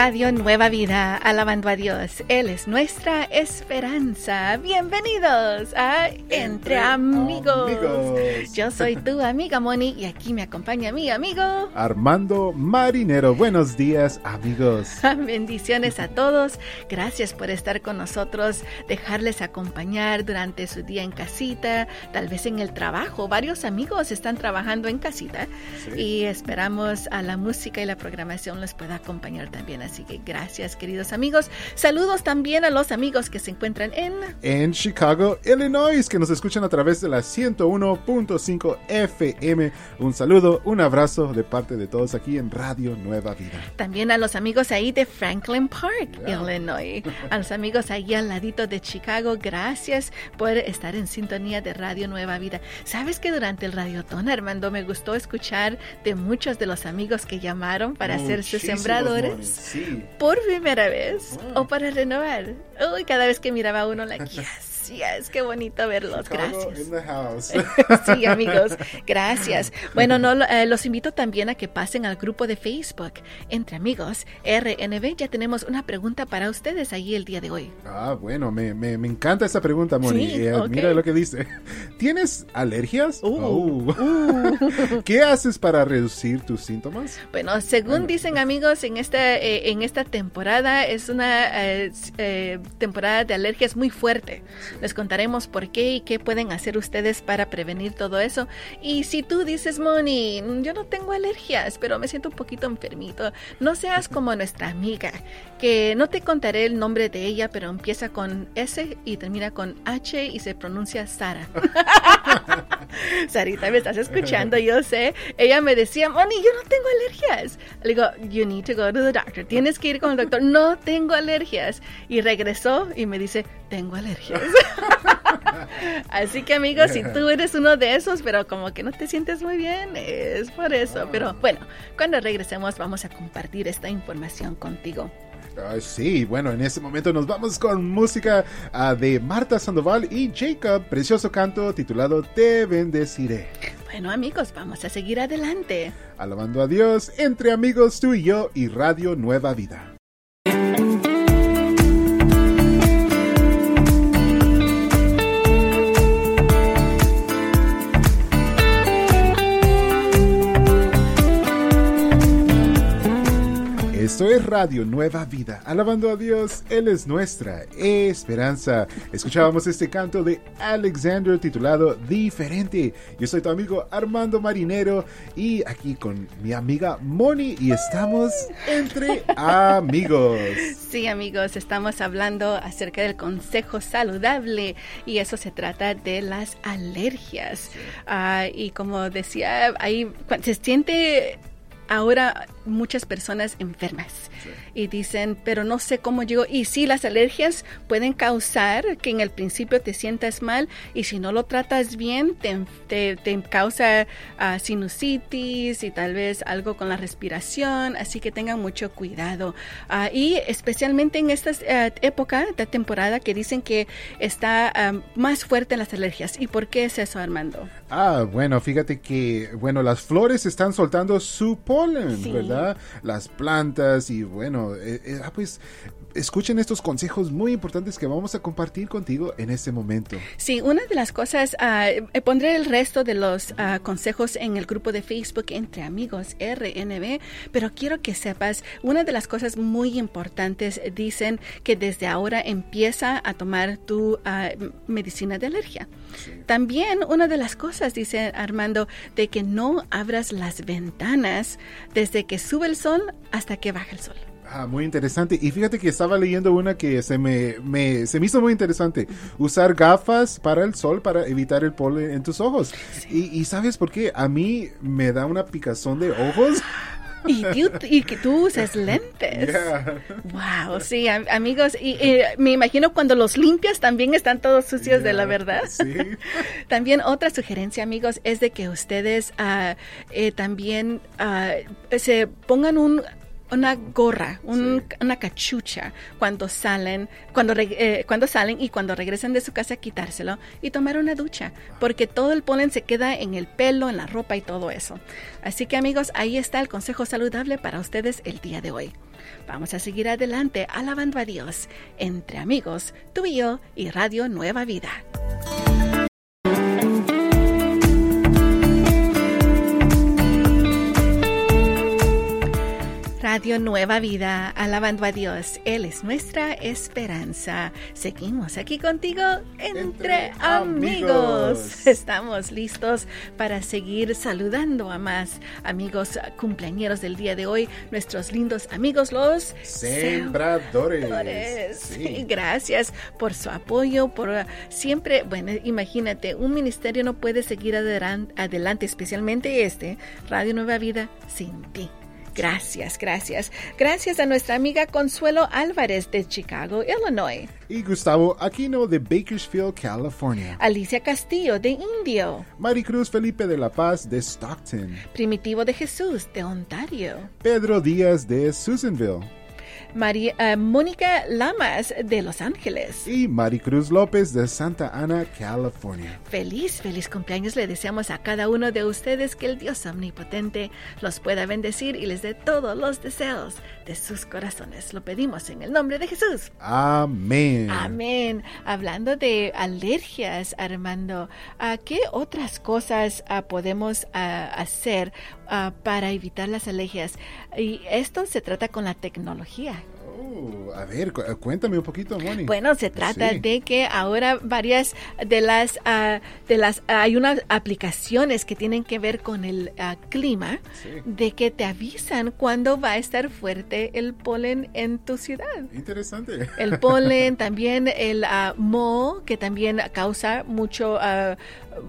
Radio Nueva Vida, alabando a Dios. Él es nuestra esperanza. Bienvenidos a Entre, amigos. Yo soy tu amiga Moni y aquí me acompaña mi amigo Armando Marinero. Buenos días, amigos. Bendiciones a todos. Gracias por estar con nosotros, dejarles acompañar durante su día en casita, tal vez en el trabajo. Varios amigos están trabajando en casita y esperamos a la música y la programación les pueda acompañar también. Así que gracias, queridos amigos. Saludos también a los amigos que se encuentran en... En Chicago, Illinois, que nos escuchan a través de la 101.5 FM. Un saludo, un abrazo de parte de todos aquí en Radio Nueva Vida. También a los amigos ahí de Franklin Park, Illinois. A los amigos ahí al ladito de Chicago, gracias por estar en sintonía de Radio Nueva Vida. ¿Sabes que durante el radiotón, Armando, me gustó escuchar de muchos de los amigos que llamaron para hacerse sembradores? Por primera vez o para renovar. Uy, cada vez que miraba uno, la like, es qué bonito verlos. Gracias. sí, amigos, gracias. Bueno, no, eh, los invito también a que pasen al grupo de Facebook Entre Amigos RNB. Ya tenemos una pregunta para ustedes ahí el día de hoy. Ah, bueno, me, me, me encanta esa pregunta, Moni. Eh, mira lo que dice. ¿Tienes alergias? Uh, oh. uh. ¿Qué haces para reducir tus síntomas? Bueno, según dicen amigos, en esta, eh, en esta temporada es una temporada de alergias muy fuerte. Les contaremos por qué y qué pueden hacer ustedes para prevenir todo eso. Y si tú dices, Moni, yo no tengo alergias, pero me siento un poquito enfermito, no seas como nuestra amiga, que no te contaré el nombre de ella, pero empieza con S y termina con H y se pronuncia Sara. Sarita, me estás escuchando, yo sé. Ella me decía, Moni, yo no tengo alergias. Le digo, you need to go to the doctor. Tienes que ir con el doctor. No tengo alergias. Y regresó y me dice, tengo alergias. Así que amigos, si tú eres uno de esos, pero como que no te sientes muy bien, es por eso. Pero bueno, cuando regresemos vamos a compartir esta información contigo. Sí, bueno, en este momento nos vamos con música ah, de Marta Sandoval y Jacob, precioso canto titulado Te bendeciré. Bueno amigos, vamos a seguir adelante. Alabando a Dios, entre amigos tú y yo y Radio Nueva Vida. Esto es Radio Nueva Vida, alabando a Dios, Él es nuestra esperanza. Escuchábamos este canto de Alexander titulado Diferente. Yo soy tu amigo Armando Marinero y aquí con mi amiga Moni y estamos entre amigos. Sí amigos, estamos hablando acerca del consejo saludable y eso se trata de las alergias. Ah, y como decía, ahí se siente ahora muchas personas enfermas y dicen, pero no sé cómo llego. Y sí, las alergias pueden causar que en el principio te sientas mal y si no lo tratas bien, te, te, causa uh, sinusitis y tal vez algo con la respiración. Así que tengan mucho cuidado. Uh, y especialmente en esta uh, época de temporada que dicen que está más fuerte las alergias. ¿Y por qué es eso, Armando? Ah, bueno, fíjate que, bueno, las flores están soltando su polen, ¿verdad? Las plantas y bueno, eh, eh, ah, pues escuchen estos consejos muy importantes que vamos a compartir contigo en este momento. Sí, una de las cosas, ah, eh, pondré el resto de los ah, consejos en el grupo de Facebook entre amigos RNB, pero quiero que sepas, una de las cosas muy importantes dicen que desde ahora empieza a tomar tu medicina de alergia. También una de las cosas, dice Armando, de que no abras las ventanas desde que sube el sol hasta que baja el sol. Ah, muy interesante. Y fíjate que estaba leyendo una que se me, me, se me hizo muy interesante. Usar gafas para el sol para evitar el polen en tus ojos. Y, sabes por qué? A mí me da una picazón de ojos. Y, que tú usas lentes. Wow, sí, amigos. Y, me imagino cuando los limpias también están todos sucios de la verdad. Sí. también otra sugerencia, amigos, es de que ustedes uh, eh, también uh, se pongan un una gorra, una cachucha cuando salen, cuando, eh, cuando salen y cuando regresan de su casa quitárselo y tomar una ducha, porque todo el polen se queda en el pelo, en la ropa y todo eso. Así que amigos, ahí está el consejo saludable para ustedes el día de hoy. Vamos a seguir adelante alabando a Dios entre amigos, tú y yo y Radio Nueva Vida. Radio Nueva Vida, alabando a Dios. Él es nuestra esperanza. Seguimos aquí contigo entre, amigos. Estamos listos para seguir saludando a más amigos cumpleañeros del día de hoy, nuestros lindos amigos los sembradores. Gracias por su apoyo, por siempre, bueno, imagínate, un ministerio no puede seguir adelante, especialmente este, Radio Nueva Vida, sin ti. Gracias, gracias. Gracias a nuestra amiga Consuelo Álvarez de Chicago, Illinois. Y Gustavo Aquino de Bakersfield, California. Alicia Castillo de Indio. Maricruz Felipe de La Paz de Stockton. Primitivo de Jesús de Ontario. Pedro Díaz de Susanville. María, eh, Mónica Lamas de Los Ángeles. Y Maricruz López de Santa Ana, California. Feliz, feliz cumpleaños le deseamos a cada uno de ustedes que el Dios omnipotente los pueda bendecir y les dé todos los deseos de sus corazones. Lo pedimos en el nombre de Jesús. Amén. Amén. Hablando de alergias, Armando, ¿a qué otras cosas ah, podemos ah, hacer ah, para evitar las alergias? Y esto se trata con la tecnología. Oh, a ver, cuéntame un poquito, Moni. Bueno, se trata de que ahora varias de las uh, de las hay unas aplicaciones que tienen que ver con el uh, clima, de que te avisan cuándo va a estar fuerte el polen en tu ciudad. Interesante. El polen, también el uh, moho, que también causa mucho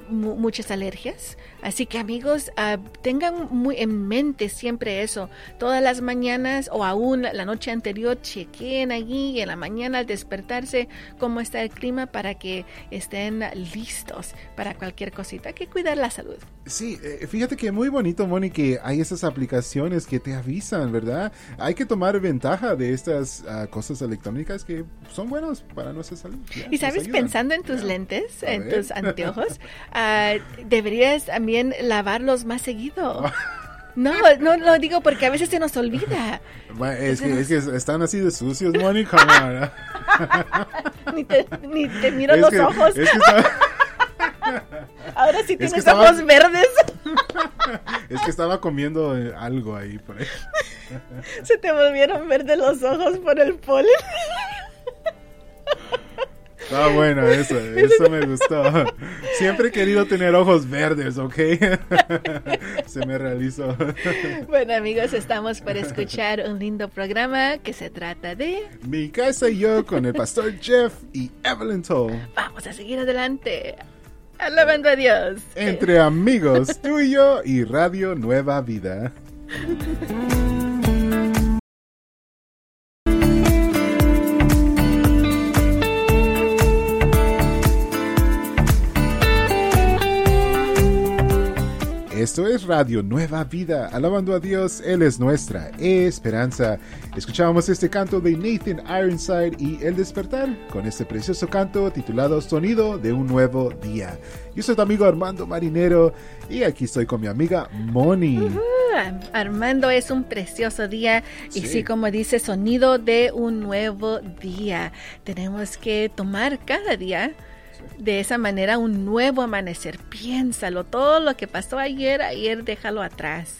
muchas alergias. Así que amigos, uh, tengan muy en mente siempre eso. Todas las mañanas o aún la noche anterior, chequen allí en la mañana al despertarse cómo está el clima para que estén listos para cualquier cosita. Hay que cuidar la salud. Sí, eh, fíjate que muy bonito, Moni, que hay esas aplicaciones que te avisan, ¿verdad? Hay que tomar ventaja de estas uh, cosas electrónicas que son buenas para nuestra salud. y sabes, pensando en tus lentes, en tus anteojos, uh, deberías también lavarlos más seguido. No, no lo digo porque a veces se nos olvida. Bueno, es, que, es que están así de sucios, Mónica. ni, te, ni te miro los ojos. Es que está... Ahora sí tienes ojos verdes. es que estaba comiendo eh, algo ahí por ahí. Se te volvieron verdes los ojos por el polen. Ah, bueno, eso, eso me gustó. Siempre he querido tener ojos verdes, ¿ok? Se me realizó. Bueno, amigos, estamos para escuchar un lindo programa que se trata de... Mi casa y yo con el pastor Jeff y Evelyn Toll. Vamos a seguir adelante. Alabando a Dios. Entre amigos, tú y yo y Radio Nueva Vida. Esto es Radio Nueva Vida, alabando a Dios, Él es nuestra esperanza. Escuchábamos este canto de Nathan Ironside y El despertar, con este precioso canto titulado Sonido de un nuevo día. Yo soy tu amigo Armando Marinero y aquí estoy con mi amiga Moni. Armando, es un precioso día y sí, como dice, sonido de un nuevo día. Tenemos que tomar cada día de esa manera un nuevo amanecer. Piénsalo, todo lo que pasó ayer, ayer déjalo atrás.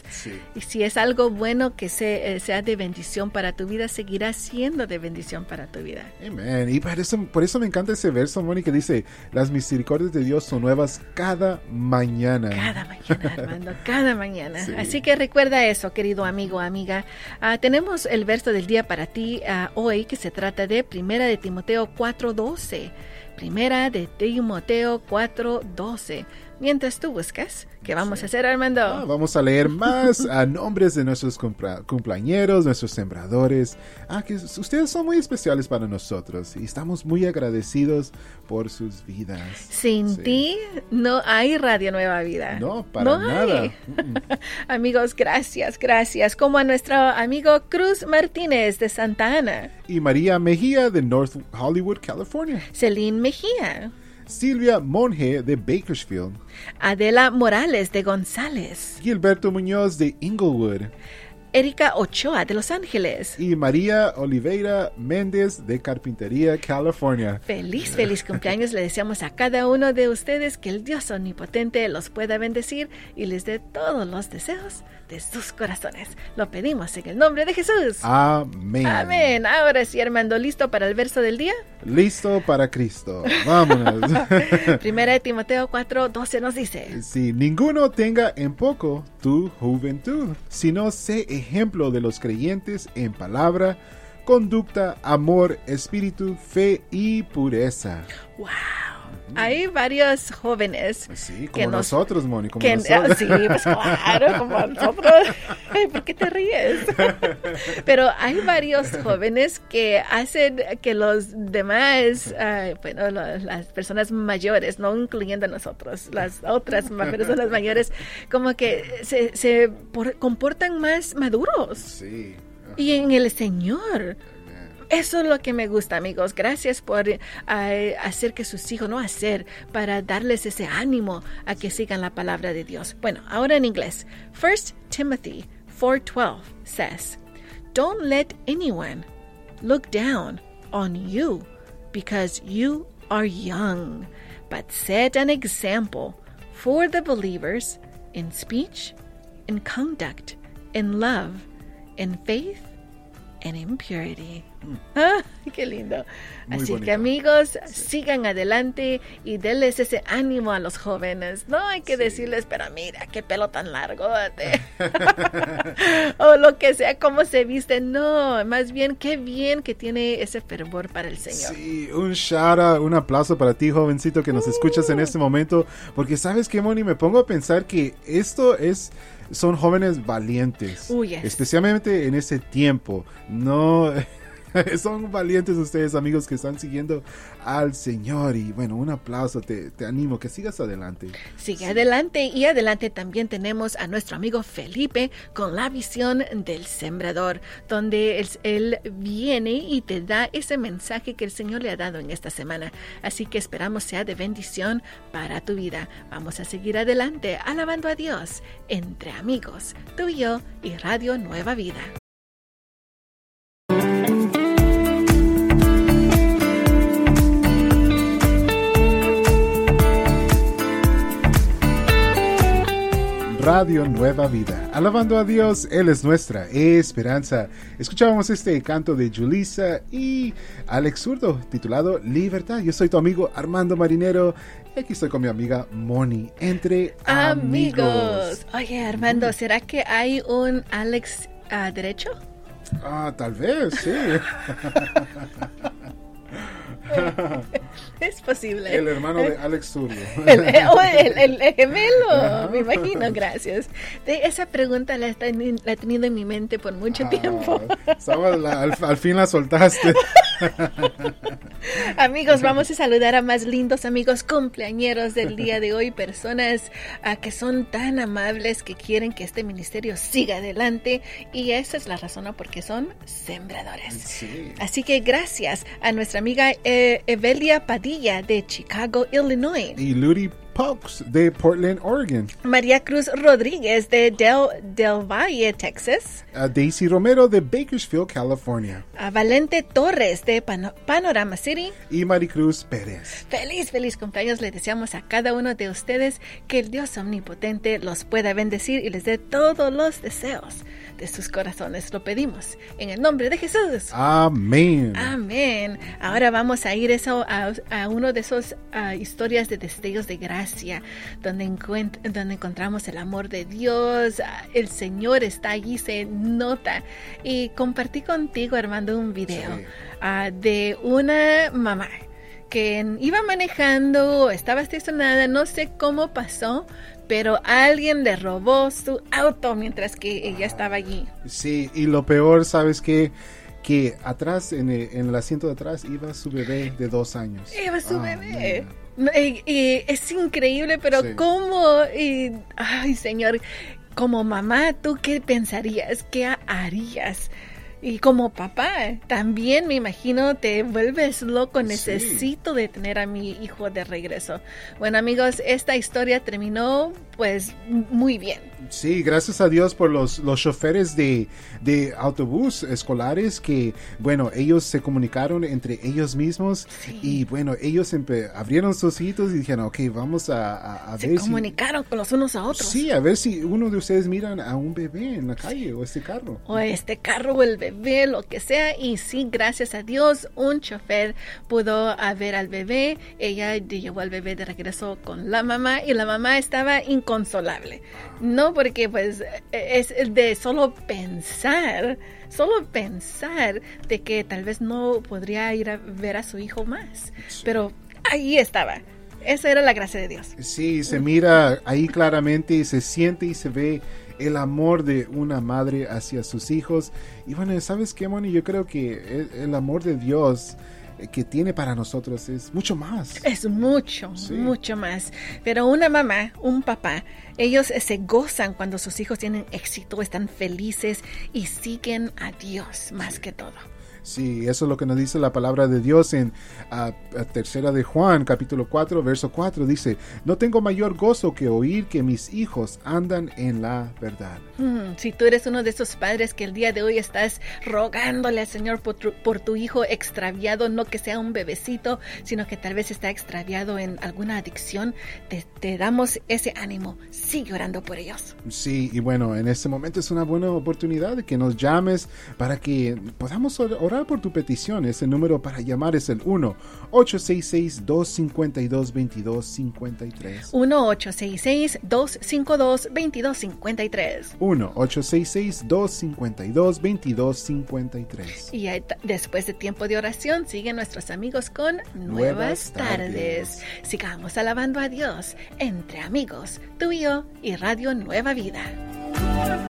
Y si es algo bueno que eh, sea de bendición para tu vida, seguirá siendo de bendición para tu vida. Amén. Y por eso, por eso me encanta ese verso, Mónica, que dice, las misericordias de Dios son nuevas cada mañana. Cada mañana, Armando, cada mañana. Así que recuerda eso, querido amigo, amiga. Ah, tenemos el verso del día para ti ah, hoy que se trata de Primera de Timoteo 4.12. Primera de Timoteo 4:12. Mientras tú buscas. ¿Qué vamos a hacer, Armando? Ah, vamos a leer más a nombres de nuestros cumpleañeros, nuestros sembradores. Ah, que ustedes son muy especiales para nosotros y estamos muy agradecidos por sus vidas. Sin Sí. ti no hay Radio Nueva Vida. No, para No nada. hay. Mm, Amigos, gracias, gracias. Como a nuestro amigo Cruz Martínez de Santa Ana, Y María Mejía de North Hollywood, California. Celine Mejía, Silvia Monge de Bakersfield. Adela Morales de González, Gilberto Muñoz de Inglewood. Erika Ochoa de Los Ángeles. Y María Oliveira Méndez de Carpintería, California. Feliz, feliz cumpleaños le deseamos a cada uno de ustedes que el Dios omnipotente los pueda bendecir y les dé todos los deseos de sus corazones. Lo pedimos en el nombre de Jesús. Amén. Amén. Ahora sí, Armando, ¿listo para el verso del día? Listo para Cristo. Vámonos. Primera de Timoteo 4, 12 nos dice. Si ninguno tenga en poco tu juventud, sino sé ejemplo de los creyentes en palabra, conducta, amor, espíritu, fe y pureza. Hay varios jóvenes Sí, que como nos- nosotros, Moni, como que, nosotros. sí, pues claro, como nosotros. Ay, ¿Por qué te ríes? Pero hay varios jóvenes que hacen que los demás, ah, bueno, lo- las personas mayores, no incluyendo a nosotros, las otras personas mayores, como que se, se por- comportan más maduros. Sí. Y en el Señor. Eso es lo que me gusta, amigos. Gracias por eh, hacer que sus hijos, no hacer, para darles ese ánimo a que sigan la palabra de Dios. Bueno, ahora en inglés. 1 Timothy 4:12 says, Don't let anyone look down on you because you are young, but set an example for the believers in speech, in conduct, in love, in faith, and in purity. Ah, qué lindo. Muy Así que amigos, sigan adelante y denles ese ánimo a los jóvenes. No hay que decirles, pero mira, qué pelo tan largo. o lo que sea, cómo se viste. No, más bien, qué bien que tiene ese fervor para el Señor. Sí, un out, un aplauso para ti, jovencito, que nos escuchas en este momento. Porque sabes que, Moni, me pongo a pensar que esto es. Son jóvenes valientes. Yes. Especialmente en ese tiempo. No. Son valientes ustedes, amigos, que están siguiendo al Señor. Y bueno, un aplauso, te, te animo, que sigas adelante. Sigue adelante y adelante también tenemos a nuestro amigo Felipe con la visión del sembrador, donde él, él viene y te da ese mensaje que el Señor le ha dado en esta semana. Así que esperamos sea de bendición para tu vida. Vamos a seguir adelante alabando a Dios entre amigos, tú y yo y Radio Nueva Vida. Radio Nueva Vida. Alabando a Dios, Él es nuestra esperanza. Escuchábamos este canto de Julissa y Alex Zurdo titulado Libertad. Yo soy tu amigo Armando Marinero aquí estoy con mi amiga Moni. Entre amigos. Amigos. Oye, Armando, ¿será que hay un Alex ah, derecho? Ah, tal vez, sí. Es posible. El hermano de Alex Zurdo. El, eh, oh, el- el gemelo, me imagino, gracias. De- esa pregunta la, he tenido en mi mente por mucho tiempo. Ah, estaba la- al, al fin la soltaste. Amigos, vamos a saludar a más lindos amigos cumpleañeros del día de hoy, personas ah, que son tan amables que quieren que este ministerio siga adelante y esa es la razón ¿no? porque son sembradores. Sí. Así que gracias a nuestra amiga eh, Evelia Padilla de Chicago, Illinois. Y De Portland, Oregon. María Cruz Rodríguez de Del, Del Valle, Texas. A Daisy Romero de Bakersfield, California. A Valente Torres de Pano- Panorama City. Y Maricruz Pérez. Feliz, feliz cumpleaños le deseamos a cada uno de ustedes que el Dios omnipotente los pueda bendecir y les dé todos los deseos de sus corazones. Lo pedimos en el nombre de Jesús. Amén. Amén. Ahora vamos a ir eso, a, a uno de esos ah, historias de destellos de gracia, donde, encuent- donde encontramos el amor de Dios. ah, el Señor está allí, se nota. Y compartí contigo, Armando, un video Sí. ah, de una mamá que iba manejando, estaba estacionada, no sé cómo pasó, pero alguien le robó su auto mientras que ella estaba allí. Sí, y lo peor, ¿sabes qué? Que atrás, en el, asiento de atrás, iba su bebé de dos años. Iba su ah, bebé. Y, es increíble, pero ¿cómo? Y, ay, señor, como mamá, ¿tú qué pensarías? ¿Qué harías? Y como papá, también me imagino te vuelves loco, necesito de tener a mi hijo de regreso. Bueno amigos, esta historia terminó pues muy bien. Sí, gracias a Dios por los, los choferes de, de autobús escolares que, bueno, ellos se comunicaron entre ellos mismos y, bueno, ellos abrieron sus hitos y dijeron, ok, vamos a, a, se comunicaron con los unos a otros. Sí, a ver si uno de ustedes miran a un bebé en la calle o este carro. O este carro o el bebé, lo que sea. Y sí, gracias a Dios, un chofer pudo ver al bebé. Ella llevó al bebé de regreso con la mamá y la mamá estaba inconsolable. No porque pues es de solo pensar, solo pensar de que tal vez no podría ir a ver a su hijo más. Pero ahí estaba. Esa era la gracia de Dios. Sí, se mira ahí claramente y se siente y se ve el amor de una madre hacia sus hijos. Y bueno, ¿sabes qué, Moni? Yo creo que el amor de Dios que tiene para nosotros es mucho más. Es mucho, mucho más. Pero una mamá, un papá, ellos se gozan cuando sus hijos tienen éxito, están felices y siguen a Dios más que todo. Sí, eso es lo que nos dice la palabra de Dios en a, tercera de Juan, capítulo 4, verso 4. Dice, no tengo mayor gozo que oír que mis hijos andan en la verdad. Mm, si tú eres uno de esos padres que el día de hoy estás rogándole al Señor por tu, hijo extraviado, no que sea un bebecito, sino que tal vez está extraviado en alguna adicción, te, te damos ese ánimo. Sigue orando por ellos. Sí, y bueno, en este momento es una buena oportunidad de que nos llames para que podamos orar por tu petición. Ese número para llamar es el 1-866-252-2253. 1-866-252-2253. 1-866-252-2253. Y después de tiempo de oración, siguen nuestros amigos con Nuevas, tardes. Sigamos alabando a Dios entre amigos, tú y yo y Radio Nueva Vida.